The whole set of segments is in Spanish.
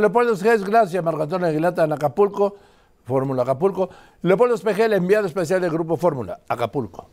Leopoldo Gés, gracias, Marco Aguilata en Acapulco, Fórmula Acapulco. Leopoldo Espejel, enviado especial del Grupo Fórmula, Acapulco.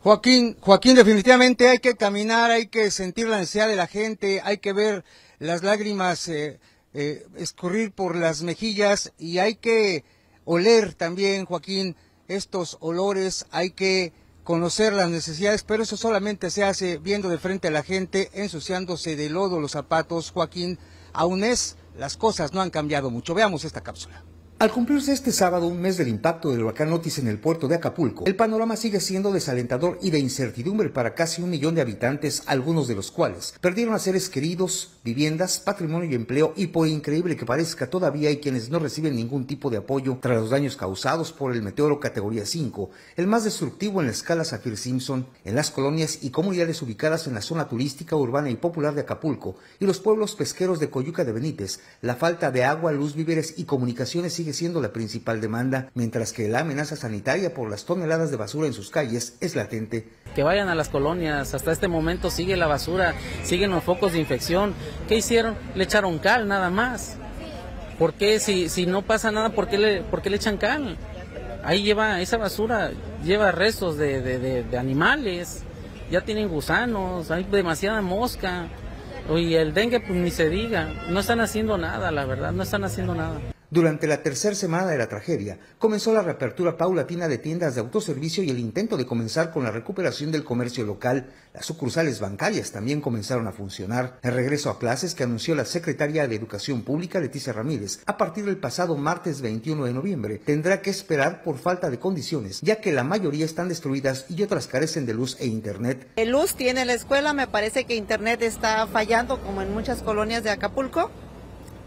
Joaquín, Joaquín, definitivamente hay que caminar, hay que sentir la necesidad de la gente, hay que ver las lágrimas eh, eh, escurrir por las mejillas y hay que oler también, Joaquín, estos olores, hay que conocer las necesidades, pero eso solamente se hace viendo de frente a la gente, ensuciándose de lodo los zapatos, Joaquín. Aún es, las cosas no han cambiado mucho. Veamos esta cápsula. Al cumplirse este sábado un mes del impacto del huracán Otis en el puerto de Acapulco, el panorama sigue siendo desalentador y de incertidumbre para casi un millón de habitantes, algunos de los cuales perdieron a seres queridos, viviendas, patrimonio y empleo y por increíble que parezca todavía hay quienes no reciben ningún tipo de apoyo tras los daños causados por el meteoro categoría 5, el más destructivo en la escala Saffir-Simpson, en las colonias y comunidades ubicadas en la zona turística, urbana y popular de Acapulco y los pueblos pesqueros de Coyuca de Benítez, la falta de agua, luz, víveres y comunicaciones sigue siendo la principal demanda, mientras que la amenaza sanitaria por las toneladas de basura en sus calles es latente. Que vayan a las colonias, hasta este momento sigue la basura, siguen los focos de infección. ¿Qué hicieron? Le echaron cal nada más. ¿Por qué si, si no pasa nada, ¿por qué, le, por qué le echan cal? Ahí lleva, esa basura lleva restos de, de animales, ya tienen gusanos, hay demasiada mosca. Y el dengue, pues ni se diga, no están haciendo nada, la verdad, no están haciendo nada. Durante la tercera semana de la tragedia, comenzó la reapertura paulatina de tiendas de autoservicio y el intento de comenzar con la recuperación del comercio local. Las sucursales bancarias también comenzaron a funcionar. El regreso a clases que anunció la secretaria de Educación Pública, Leticia Ramírez, a partir del pasado martes 21 de noviembre, tendrá que esperar por falta de condiciones, ya que la mayoría están destruidas y otras carecen de luz e internet. El luz tiene la escuela, me parece que internet está fallando como en muchas colonias de Acapulco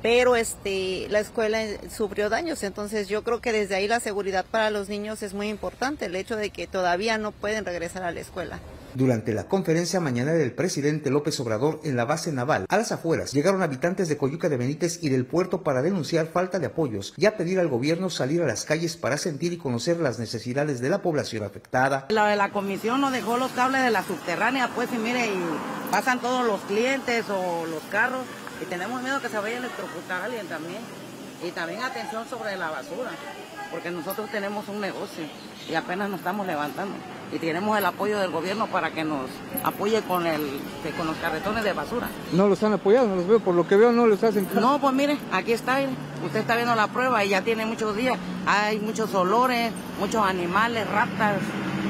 pero este la escuela sufrió daños, entonces yo creo que desde ahí la seguridad para los niños es muy importante, el hecho de que todavía no pueden regresar a la escuela. Durante la conferencia mañana del presidente López Obrador en la base naval, a las afueras llegaron habitantes de Coyuca de Benítez y del puerto para denunciar falta de apoyos y a pedir al gobierno salir a las calles para sentir y conocer las necesidades de la población afectada. La de la comisión nos dejó los cables de la subterránea, pues y mire, y pasan todos los clientes o los carros y tenemos miedo que se vaya a electrocutar a alguien también. Y también atención sobre la basura, porque nosotros tenemos un negocio y apenas nos estamos levantando. Y tenemos el apoyo del gobierno para que nos apoye con, el, con los carretones de basura. No los han apoyado, no los veo, por lo que veo no los hacen. No, pues mire, aquí está, usted está viendo la prueba y ya tiene muchos días. Hay muchos olores, muchos animales, ratas,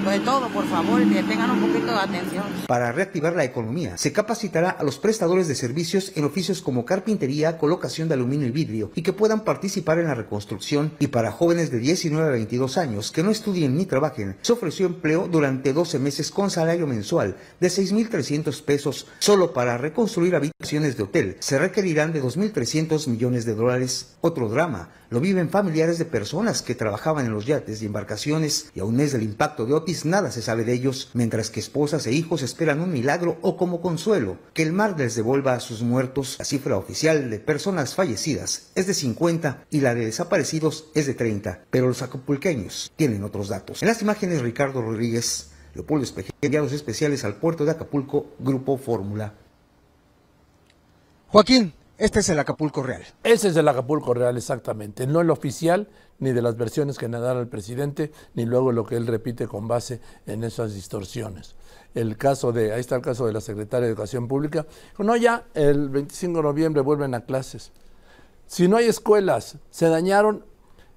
de todo, por favor, que tengan un poquito de atención. Para reactivar la economía, se capacitará a los prestadores de servicios en oficios como carpintería, colocación de aluminio y vidrio y que puedan participar en la reconstrucción. Y para jóvenes de 19 a 22 años que no estudien ni trabajen, se ofreció empleo durante 12 meses con salario mensual de 6.300 pesos. Solo para reconstruir habitaciones de hotel se requerirán de 2.300 millones de dólares. Otro drama lo viven familiares de personas que trabajaban en los yates y embarcaciones y a un mes del impacto de Otis nada se sabe de ellos, mientras que esposas e hijos esperan un milagro o como consuelo que el mar les devuelva a sus muertos. La cifra oficial de personas fallecidas es de 50 y la de desaparecidos es de 30, pero los acapulqueños tienen otros datos. En las imágenes Ricardo Rodríguez, Leopoldo Espejel, enviados especiales al puerto de Acapulco, Grupo Fórmula. Joaquín, este es el Acapulco Real. Ese es el Acapulco Real, exactamente. No el oficial, ni de las versiones que nadara el presidente, ni luego lo que él repite con base en esas distorsiones. El caso de, ahí está el caso de la secretaria de Educación Pública. No, ya el 25 de noviembre vuelven a clases. Si no hay escuelas, se dañaron,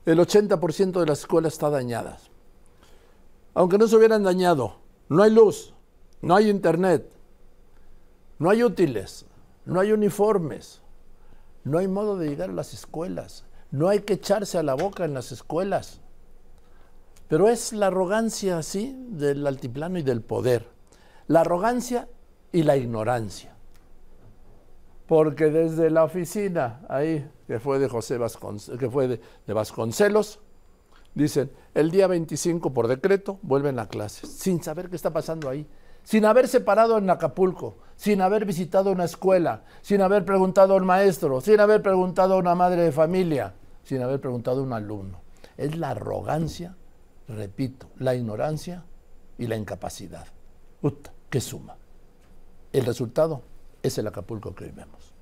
el 80% de las escuelas está dañadas. Aunque no se hubieran dañado, no hay luz, no hay internet, no hay útiles, no hay uniformes, no hay modo de llegar a las escuelas. No hay que echarse a la boca en las escuelas. Pero es la arrogancia así del altiplano y del poder. La arrogancia y la ignorancia. Porque desde la oficina ahí, que fue de José Vasconcelos, que fue de, de Vasconcelos, dicen, el día 25 por decreto vuelven a clases, sin saber qué está pasando ahí sin haberse parado en Acapulco, sin haber visitado una escuela, sin haber preguntado a un maestro, sin haber preguntado a una madre de familia, sin haber preguntado a un alumno. Es la arrogancia, repito, la ignorancia y la incapacidad. Uta, ¿Qué suma? El resultado es el Acapulco que hoy vemos.